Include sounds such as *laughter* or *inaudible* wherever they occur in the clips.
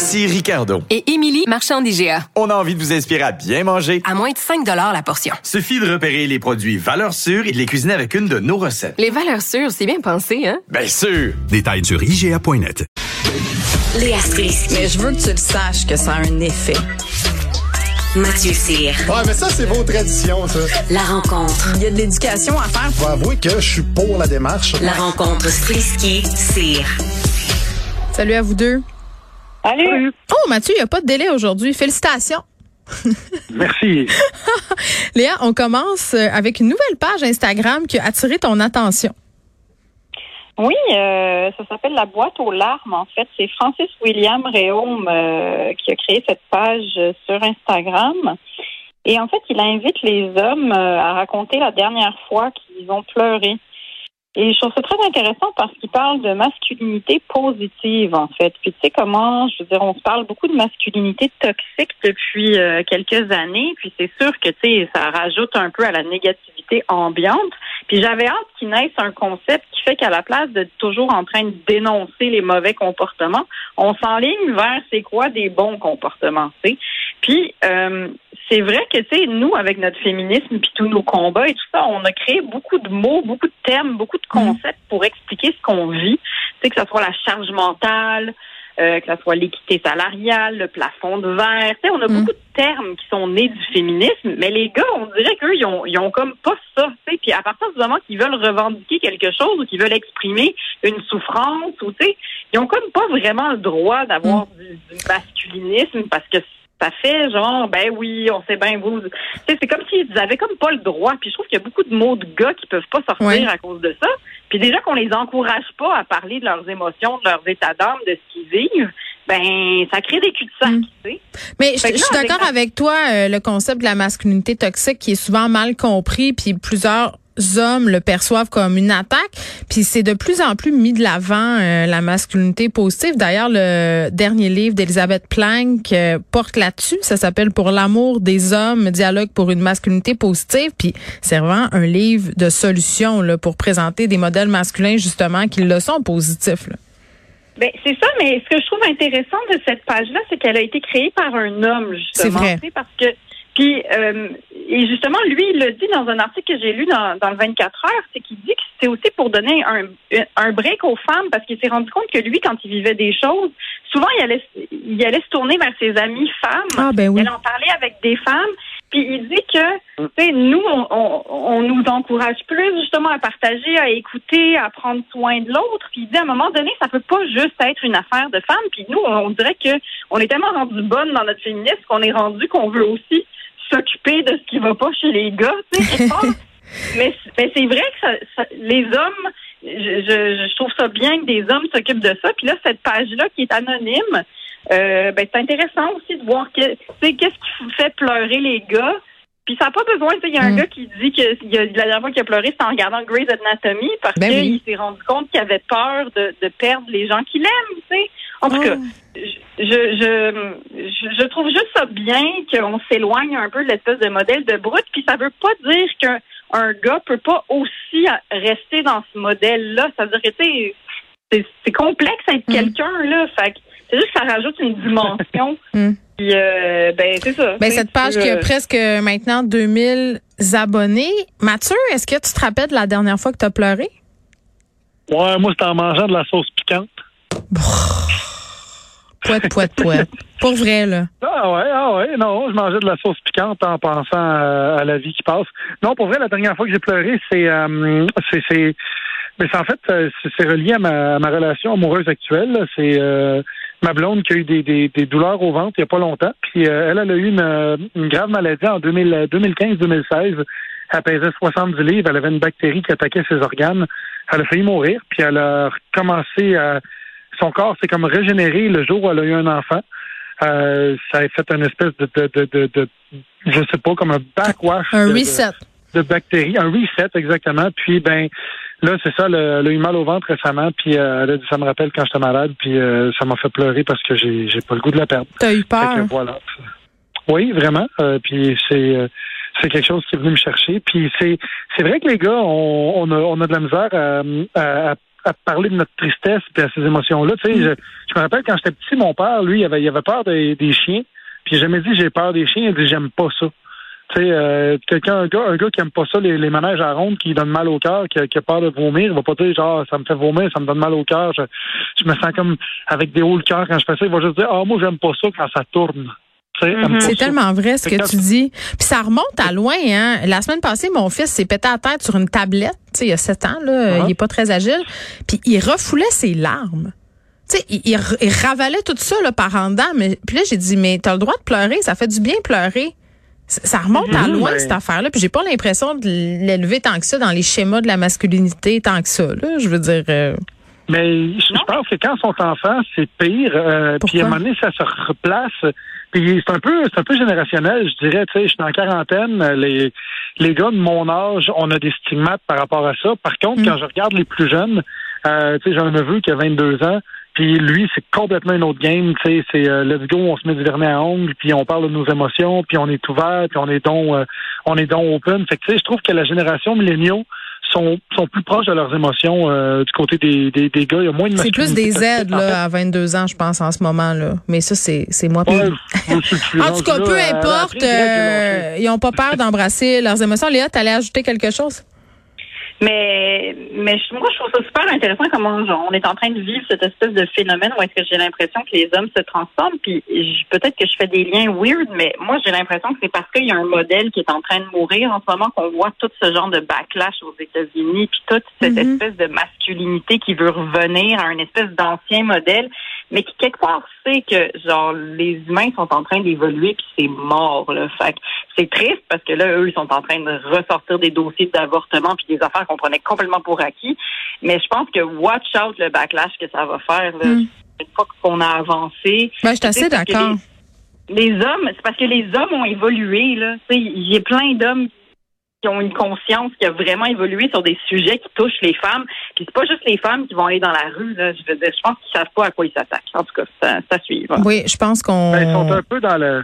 Ici Ricardo. Et Émilie, marchand d'IGA. On a envie de vous inspirer à bien manger. À moins de 5 la portion. Suffit de repérer les produits valeurs sûres et de les cuisiner avec une de nos recettes. Les valeurs sûres, c'est bien pensé, hein? Bien sûr! Détails sur IGA.net. Léa Strisky. Mais je veux que tu le saches que ça a un effet. Mathieu Cyr. Ouais, mais ça, c'est vos traditions, ça. La rencontre. Il y a de l'éducation à faire. Faut avouer que je suis pour la démarche. La rencontre Strisky-Cyr. Salut à vous deux. Salut. Oh, Mathieu, il n'y a pas de délai aujourd'hui. Félicitations. *laughs* Merci. *laughs* Léa, on commence euh, avec une nouvelle page Instagram qui a attiré ton attention. Oui, euh, ça s'appelle la boîte aux larmes. En fait, c'est Francis William Réaume euh, qui a créé cette page sur Instagram. Et en fait, il invite les hommes à raconter la dernière fois qu'ils ont pleuré. Et je trouve ça très intéressant parce qu'il parle de masculinité positive, en fait. Puis tu sais comment, je veux dire, on se parle beaucoup de masculinité toxique depuis euh, quelques années. Puis c'est sûr que, tu sais, ça rajoute un peu à la négativité ambiante. Puis j'avais hâte qu'il naisse un concept qui fait qu'à la place de toujours en train de dénoncer les mauvais comportements, on s'enligne vers c'est quoi des bons comportements, tu sais. Puis euh, c'est vrai que, tu sais, nous, avec notre féminisme puis tous nos combats et tout ça, on a créé beaucoup de mots, beaucoup de termes, beaucoup de concepts pour expliquer ce qu'on vit. Tu sais, que ce soit la charge mentale, euh, que ce soit l'équité salariale, le plafond de verre. Tu sais, on a beaucoup de termes qui sont nés du féminisme, mais les gars, on dirait qu'eux, ils ont, ils ont comme pas ça. Tu sais, puis à partir du moment qu'ils veulent revendiquer quelque chose ou qu'ils veulent exprimer une souffrance, ou tu sais, ils ont comme pas vraiment le droit d'avoir du, du masculinisme parce que ça fait genre ben oui, on sait bien vous. C'est comme s'ils avaient comme pas le droit. Puis je trouve qu'il y a beaucoup de mots de gars qui peuvent pas sortir à cause de ça. Puis déjà qu'on les encourage pas à parler de leurs émotions, de leurs états d'âme, de ce qu'ils vivent, ben ça crée des culs-de-sac, mm. tu sais. Mais je, suis d'accord avec toi, euh, le concept de la masculinité toxique qui est souvent mal compris, puis plusieurs hommes le perçoivent comme une attaque. Puis c'est de plus en plus mis de l'avant euh, la masculinité positive. D'ailleurs, le dernier livre d'Elisabeth Planck euh, porte là-dessus. Ça s'appelle Pour l'amour des hommes, dialogue pour une masculinité positive. Puis c'est vraiment un livre de solutions là, pour présenter des modèles masculins justement qui le sont positifs. Là. Ben, c'est ça, mais ce que je trouve intéressant de cette page-là, c'est qu'elle a été créée par un homme, justement. C'est vrai. Parce que puis, euh, et justement, lui, il le dit dans un article que j'ai lu dans, dans le 24 heures, c'est qu'il dit que c'est aussi pour donner un, un break aux femmes parce qu'il s'est rendu compte que lui, quand il vivait des choses, souvent, il allait, il allait se tourner vers ses amies femmes. Ah, ben oui. Il allait en parler avec des femmes. Puis il dit que, tu sais, nous, on, on, on, nous encourage plus justement à partager, à écouter, à prendre soin de l'autre. Puis il dit à un moment donné, ça peut pas juste être une affaire de femmes. Puis nous, on, dirait que on est tellement rendu bonne dans notre féminisme qu'on est rendu qu'on veut aussi s'occuper de ce qui va pas chez les gars, tu sais, *laughs* mais, mais c'est vrai que ça, les hommes, je, je, trouve ça bien que des hommes s'occupent de ça. Puis là, cette page-là qui est anonyme, euh, ben, c'est intéressant aussi de voir que, qu'est-ce qui fait pleurer les gars. Puis ça n'a pas besoin, il y a un mm. gars qui dit que y a, la dernière fois qu'il a pleuré, c'était en regardant Grey's Anatomy parce ben qu'il s'est rendu compte qu'il avait peur de, de perdre les gens qu'il aime, tu sais. En tout cas, je, je, je, trouve juste ça bien qu'on s'éloigne un peu de l'espèce de modèle de brut, puis ça veut pas dire qu'un un gars peut pas aussi rester dans ce modèle-là. Ça veut dire que c'est complexe d'être mm. quelqu'un, là. Fait c'est juste que ça rajoute une dimension. *laughs* Mm. Puis, euh, ben, c'est ça. Ben, cette page qui a presque maintenant 2000 abonnés. Mathieu, est-ce que tu te rappelles de la dernière fois que tu as pleuré? Ouais, moi, c'était en mangeant de la sauce piquante. Poète, poète, poète. Pour vrai, là. Ah ouais, ah ouais, non, je mangeais de la sauce piquante en pensant à, la vie qui passe. Non, pour vrai, la dernière fois que j'ai pleuré, c'est, euh, c'est, mais c'est en fait, euh, c'est relié à ma, ma relation amoureuse actuelle. C'est euh, ma blonde qui a eu des, des, des, douleurs au ventre il y a pas longtemps. Puis elle, elle a eu une, une grave maladie en 2015-2016. Elle pesait 70 livres. Elle avait une bactérie qui attaquait ses organes. Elle a failli mourir. Puis elle a commencé à son corps s'est comme régénéré le jour où elle a eu un enfant. Euh, ça a fait une espèce de, de, de, de, de- je sais pas, comme un backwash. Un de- reset. de bactéries, un reset exactement. Puis ben là c'est ça, le- elle a eu mal au ventre récemment, puis euh, elle a dit ça me rappelle quand j'étais malade, puis euh, ça m'a fait pleurer parce que j'ai j'ai pas le goût de la perdre. T'as eu peur. que voilà. Oui, vraiment. Euh, puis c'est c'est quelque chose qui est venu me chercher. Puis c'est c'est vrai que les gars, on, on a on a de la misère à, à, à parler de notre tristesse et à ces émotions-là. Tu sais, je, je me rappelle quand j'étais petit, mon père, lui, il avait, il avait peur des, des chiens. Puis il jamais dit j'ai peur des chiens, il dit j'aime pas ça. Tu sais, euh, quelqu'un, un gars, un gars qui aime pas ça, les, les manèges à ronde, qui donne mal au cœur, qui, a- qui a peur de vomir, il va pas dire genre ça me fait vomir, ça me donne mal au cœur, je, je me sens comme avec des hauts le cœur quand je fais ça, il va juste dire Ah moi j'aime pas ça quand ça tourne. Pas C'est tellement vrai ce que tu dis. Puis ça remonte à loin. Hein. La semaine passée, mon fils s'est pété à tête sur une tablette. Tu sais, il y a sept ans, là, Uh-huh. il est pas très agile. Puis il refoulait ses larmes. Tu sais, il, il, il ravalait tout ça là, par en dedans. Mais, puis là, j'ai dit, mais t'as le droit de pleurer. Ça fait du bien pleurer. Ça ça remonte à Mhm, loin, ben- cette affaire-là. Puis j'ai pas l'impression de l'élever tant que ça dans les schémas de la masculinité tant que ça. Là. Je veux dire... euh, Mais je, je pense que quand ils sont enfants, c'est pire. Euh, puis à un moment donné, ça se replace. Puis c'est un peu, c'est un peu générationnel, je dirais. Tu sais, je suis en quarantaine. Les les gars de mon âge, on a des stigmates par rapport à ça. Par contre, Mm. quand je regarde les plus jeunes, euh, tu sais, j'ai un neveu qui a 22 ans. Puis lui, c'est complètement une autre game. Tu sais, c'est euh, let's go, on se met du vernis à ongles, puis on parle de nos émotions, puis on est ouvert, puis on est donc, euh, on est donc open. Fait que tu sais, je trouve que la génération milléniaux sont, sont plus proches de leurs émotions euh, du côté des, des, des gars. Il y a moins de C'est plus des aides là, à 22 ans, je pense, en ce moment. là. Mais ça, c'est c'est moi. Ouais, *laughs* En tout cas, peu importe, euh, ils n'ont pas peur d'embrasser leurs émotions. Léa, t'allais ajouter quelque chose? Mais, mais moi, je trouve ça super intéressant comment genre, on est en train de vivre cette espèce de phénomène où est-ce que j'ai l'impression que les hommes se transforment. Puis peut-être que je fais des liens weird, mais moi, j'ai l'impression que c'est parce qu'il y a un modèle qui est en train de mourir en ce moment qu'on voit tout ce genre de backlash aux États-Unis, puis toute cette Mhm. espèce de masculinité qui veut revenir à une espèce d'ancien modèle, mais qui quelque part sait que genre les humains sont en train d'évoluer puis c'est mort là. Fait que c'est triste parce que là eux ils sont en train de ressortir des dossiers d'avortement puis des affaires qu'on prenait complètement pour acquis. Mais je pense que watch out le backlash que ça va faire là. Mm. Une fois qu'on a avancé. Ben, je suis assez d'accord. Les, les hommes, c'est parce que les hommes ont évolué là. Tu sais, il y a plein d'hommes qui ont une conscience qui a vraiment évolué sur des sujets qui touchent les femmes. Puis c'est pas juste les femmes qui vont aller dans la rue là. Je veux dire, je pense qu'ils savent pas à quoi ils s'attaquent. En tout cas, ça, ça suit. voilà. Oui, je pense qu'on. Ben, ils sont un peu dans le.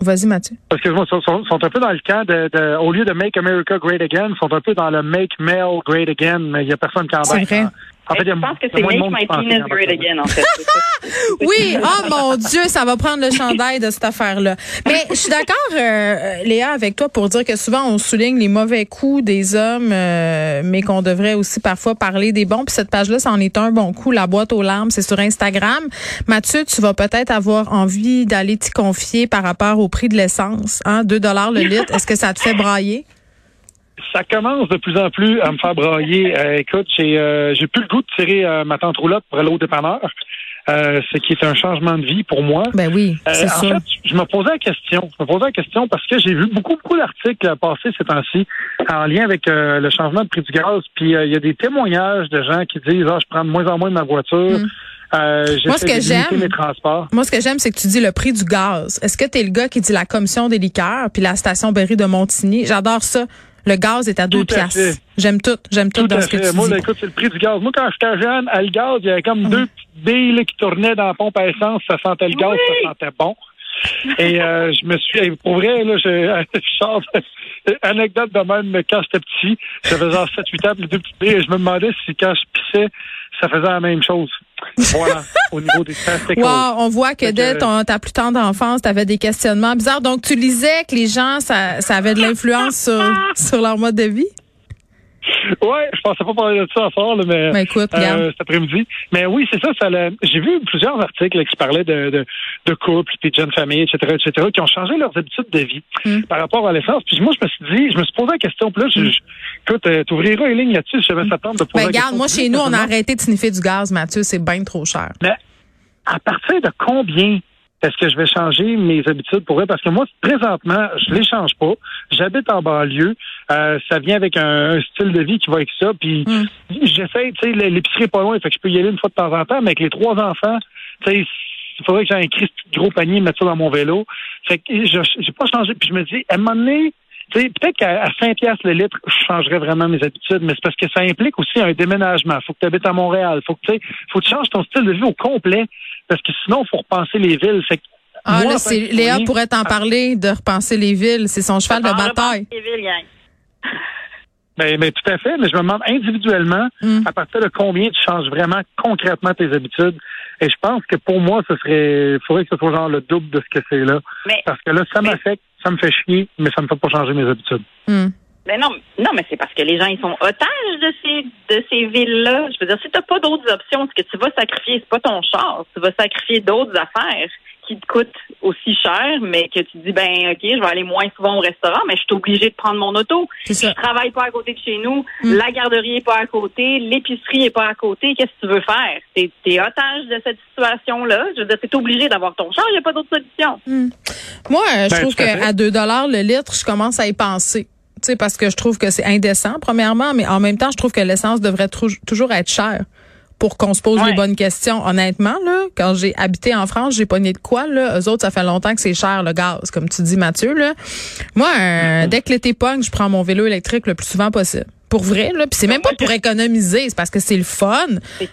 Vas-y, Mathieu. Parce que moi, ils sont, sont- sont un peu dans le camp de, de- au lieu de Make America Great Again, ils sont un peu dans le Make Male Great Again, mais il y a personne qui en C'est vrai. En fait, je pense que c'est Make My Penis Great. Again, en fait. *laughs* Oui, oh mon Dieu, ça va prendre le chandail de cette affaire-là. Mais je suis d'accord, euh, Léa, avec toi pour dire que souvent on souligne les mauvais coups des hommes, euh, mais qu'on devrait aussi parfois parler des bons. Puis cette page-là, c'en est un bon coup. La boîte aux larmes, c'est sur Instagram. Mathieu, tu vas peut-être avoir envie d'aller t'y confier par rapport au prix de l'essence. Hein, 2 dollars le litre. Est-ce que ça te fait brailler? Ça commence de plus en plus à me faire brailler. Euh, écoute, j'ai euh, j'ai plus le goût de tirer euh, ma tante roulotte pour aller au dépanneur. Euh, ce qui est un changement de vie pour moi. Ben oui, Euh, c'est en fait, je me posais la question. Je me posais la question parce que j'ai vu beaucoup, beaucoup d'articles passer ces temps-ci en lien avec euh, le changement de prix du gaz. Puis euh, il y a des témoignages de gens qui disent Ah, je prends de moins en moins de ma voiture. Mm. Euh, Moi, ce que j'aime-. Moi, ce que j'aime, c'est que tu dis le prix du gaz. Est-ce que tu es le gars qui dit la commission des liqueurs puis la station Berry de Montigny? J'adore ça. Le gaz est à deux Tout piastres. J'aime tout. J'aime tout, Tout dans ce que fait. tu Moi, dis. là, écoute, c'est le prix du gaz. Moi, quand j'étais jeune, à le gaz, il y avait comme deux petites billes qui tournaient dans la pompe à essence. Ça sentait le gaz, ça sentait bon. Et euh, je me suis, pour vrai, là, *laughs* je, de- anecdote de même, quand j'étais petit, j'avais genre 7-8 ans, puis les deux petites billes, et je me demandais si quand je pissais, ça faisait la même chose. Voilà, au niveau des. Wow, on voit que- dès ton, ta plus tendre enfance, tu avais des questionnements bizarres. Donc, tu lisais que les gens, ça, ça avait de l'influence sur, *laughs* sur leur mode de vie? Ouais, je pensais pas parler de ça à soir, là, mais Ben, écoute, regarde. euh, cet après-midi. Mais oui, c'est ça. ça J'ai vu plusieurs articles là, qui parlaient de, de, de couples, puis de jeunes familles, etc., etc., qui ont changé leurs habitudes de vie Mm. par rapport à l'essence. Puis moi, je me suis dit, je me suis posé la question. Puis là, je, je- écoute, euh, t'ouvriras les lignes là-dessus. Je vais s'attendre de poser Ben, la regarde, question. moi, chez nous, on a arrêté de sniffer du gaz, Mathieu. C'est bien trop cher. Mais à partir de combien est-ce que je vais changer mes habitudes pour eux? Parce que moi, présentement, je les change pas. J'habite en banlieue. Euh, ça vient avec un, un style de vie qui va avec ça. Puis j'essaie, tu sais, l'épicerie est pas loin, fait que je peux y aller une fois de temps en temps, mais avec les trois enfants, tu sais, il faudrait que j'ai un gros panier, mettre ça dans mon vélo. Fait que je j'ai pas changé. Puis je me dis, à un moment donné, tu sais, peut-être qu'à à 5 piastres le litre, je changerais vraiment mes habitudes, mais c'est parce que ça implique aussi un déménagement. Faut que tu habites à Montréal. Faut que tu sais, faut que tu changes ton style de vie au complet. Parce que sinon, faut repenser les villes. Fait que Ah, moi, là, c'est, Léa pourrait t'en parler de repenser les villes. C'est son cheval de bataille. Ben, ben, tout à fait, mais je me demande individuellement, Mm. à partir de combien tu changes vraiment concrètement tes habitudes. Et je pense que pour moi, ce serait, il faudrait que ce soit genre le double de ce que c'est là. Mais- Parce que là, ça mais- m'affecte, ça me fait chier, mais ça me fait pas changer mes habitudes. Hmm. Mais non, non, mais c'est parce que les gens ils sont otages de ces de ces villes-là. Je veux dire, si t'as pas d'autres options, ce que tu vas sacrifier, c'est pas ton char, tu vas sacrifier d'autres affaires qui te coûtent aussi cher, mais que tu dis ben ok, je vais aller moins souvent au restaurant, mais je suis obligée de prendre mon auto. Je travaille pas à côté de chez nous, Mm. la garderie est pas à côté, l'épicerie est pas à côté. Qu'est-ce que tu veux faire? T'es es otage de cette situation-là. Je veux dire, t'es obligé d'avoir ton char, il y a pas d'autre solution. Moi, euh, je Ben, trouve qu'à 2 le litre, je commence à y penser. Tu sais, parce que je trouve que c'est indécent, premièrement, mais en même temps, je trouve que l'essence devrait toujours être chère pour qu'on se pose Ouais. les bonnes questions. Honnêtement, là, quand j'ai habité en France, j'ai pogné de quoi, là. Eux autres, ça fait longtemps que c'est cher, le gaz, comme tu dis, Mathieu, là. Moi, euh, dès que l'été pogne, je prends mon vélo électrique le plus souvent possible. Pour vrai, là. Puis c'est même pas pour économiser, c'est parce que c'est le fun.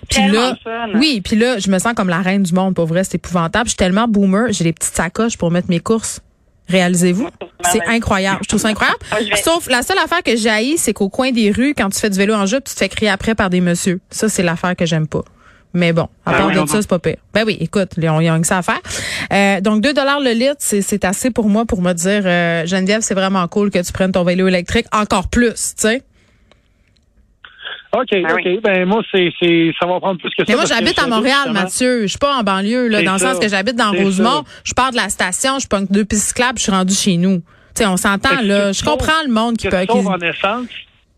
Puis là, fun. oui, puis là, je me sens comme la reine du monde, pour vrai, c'est épouvantable. Je suis tellement boomer, j'ai des petites sacoches pour mettre mes courses. Réalisez-vous, c'est incroyable. Je trouve ça incroyable. Sauf la seule affaire que j'ai c'est qu'au coin des rues, quand tu fais du vélo en jupe, tu te fais crier après par des messieurs. Ça, c'est l'affaire que j'aime pas. Mais bon, à Ah part de ça, c'est pas pire. Ben oui, écoute, ont, ils ont que ça à faire. Euh, donc, 2 dollars le litre, c'est, c'est assez pour moi pour me dire, euh, Geneviève, c'est vraiment cool que tu prennes ton vélo électrique encore plus, tu sais. OK, Ben OK. oui. Ben moi, c'est, c'est, ça va prendre plus que ça. Mais moi, j'habite à Montréal, justement- Mathieu. Je suis pas en banlieue, là, C'est dans le sens que j'habite dans Rosemont. ça. Je pars de la station, je pogne deux pistes cyclables, je suis rendu chez nous. Tu sais, on s'entend, là. Je comprends le monde qui peut... en essence,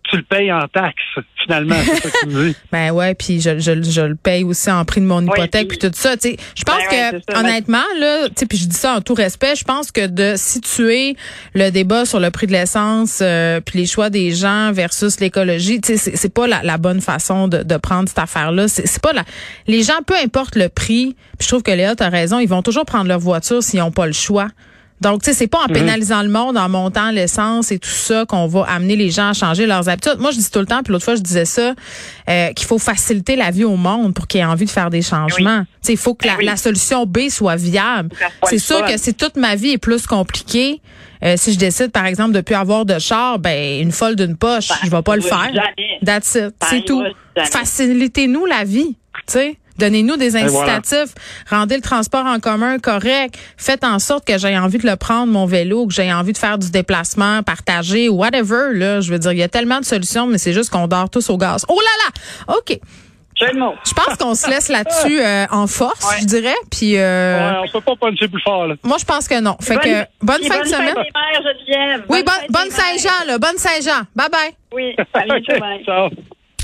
tu le payes en taxes, finalement. c'est ça que tu me dis. *laughs* Ben ouais, puis je, je, je le paye aussi en prix de mon hypothèque puis- tout ça. Tu sais, je pense Ben que ça, honnêtement là, tu sais, puis je dis ça en tout respect, je pense que de situer le débat sur le prix de l'essence euh, puis les choix des gens versus l'écologie, tu sais, c'est, c'est pas la, la bonne façon de, de prendre cette affaire-là. C'est, c'est pas la. Les gens, peu importe le prix, puis je trouve que Léa t'as raison, ils vont toujours prendre leur voiture s'ils n'ont pas le choix. Donc, tu sais, c'est pas en pénalisant le monde, en montant l'essence et tout ça qu'on va amener les gens à changer leurs habitudes. Moi, je dis tout le temps, puis l'autre fois, je disais ça, euh, qu'il faut faciliter la vie au monde pour qu'il ait envie de faire des changements. Tu sais, il faut que la, Ben oui. la solution B soit viable. C'est sûr que si toute ma vie est plus compliquée, euh, si je décide, par exemple, de plus avoir de char, ben, une folle d'une poche, je vais pas le faire. jamais. That's it. Ça C'est tout. Facilitez-nous la vie. Tu sais. Donnez-nous des voilà. incitatifs. Rendez le transport en commun correct. Faites en sorte que j'ai envie de le prendre, mon vélo, que j'ai envie de faire du déplacement partagé, whatever. Là, je veux dire, il y a tellement de solutions, mais c'est juste qu'on dort tous au gaz. Oh là là! OK. Je pense qu'on se laisse là-dessus *laughs* euh, en force, Ouais. je dirais. Puis euh, Ouais, on peut pas puncher plus fort, là. moi, je pense que non. Fait Bonne- que bonne fin de semaine. Fête des mères, Geneviève. Oui, bonne, bonne. Saint-Jean, là. Bonne Saint-Jean. Bye bye. Oui, *laughs* salut, OK, bye. ciao.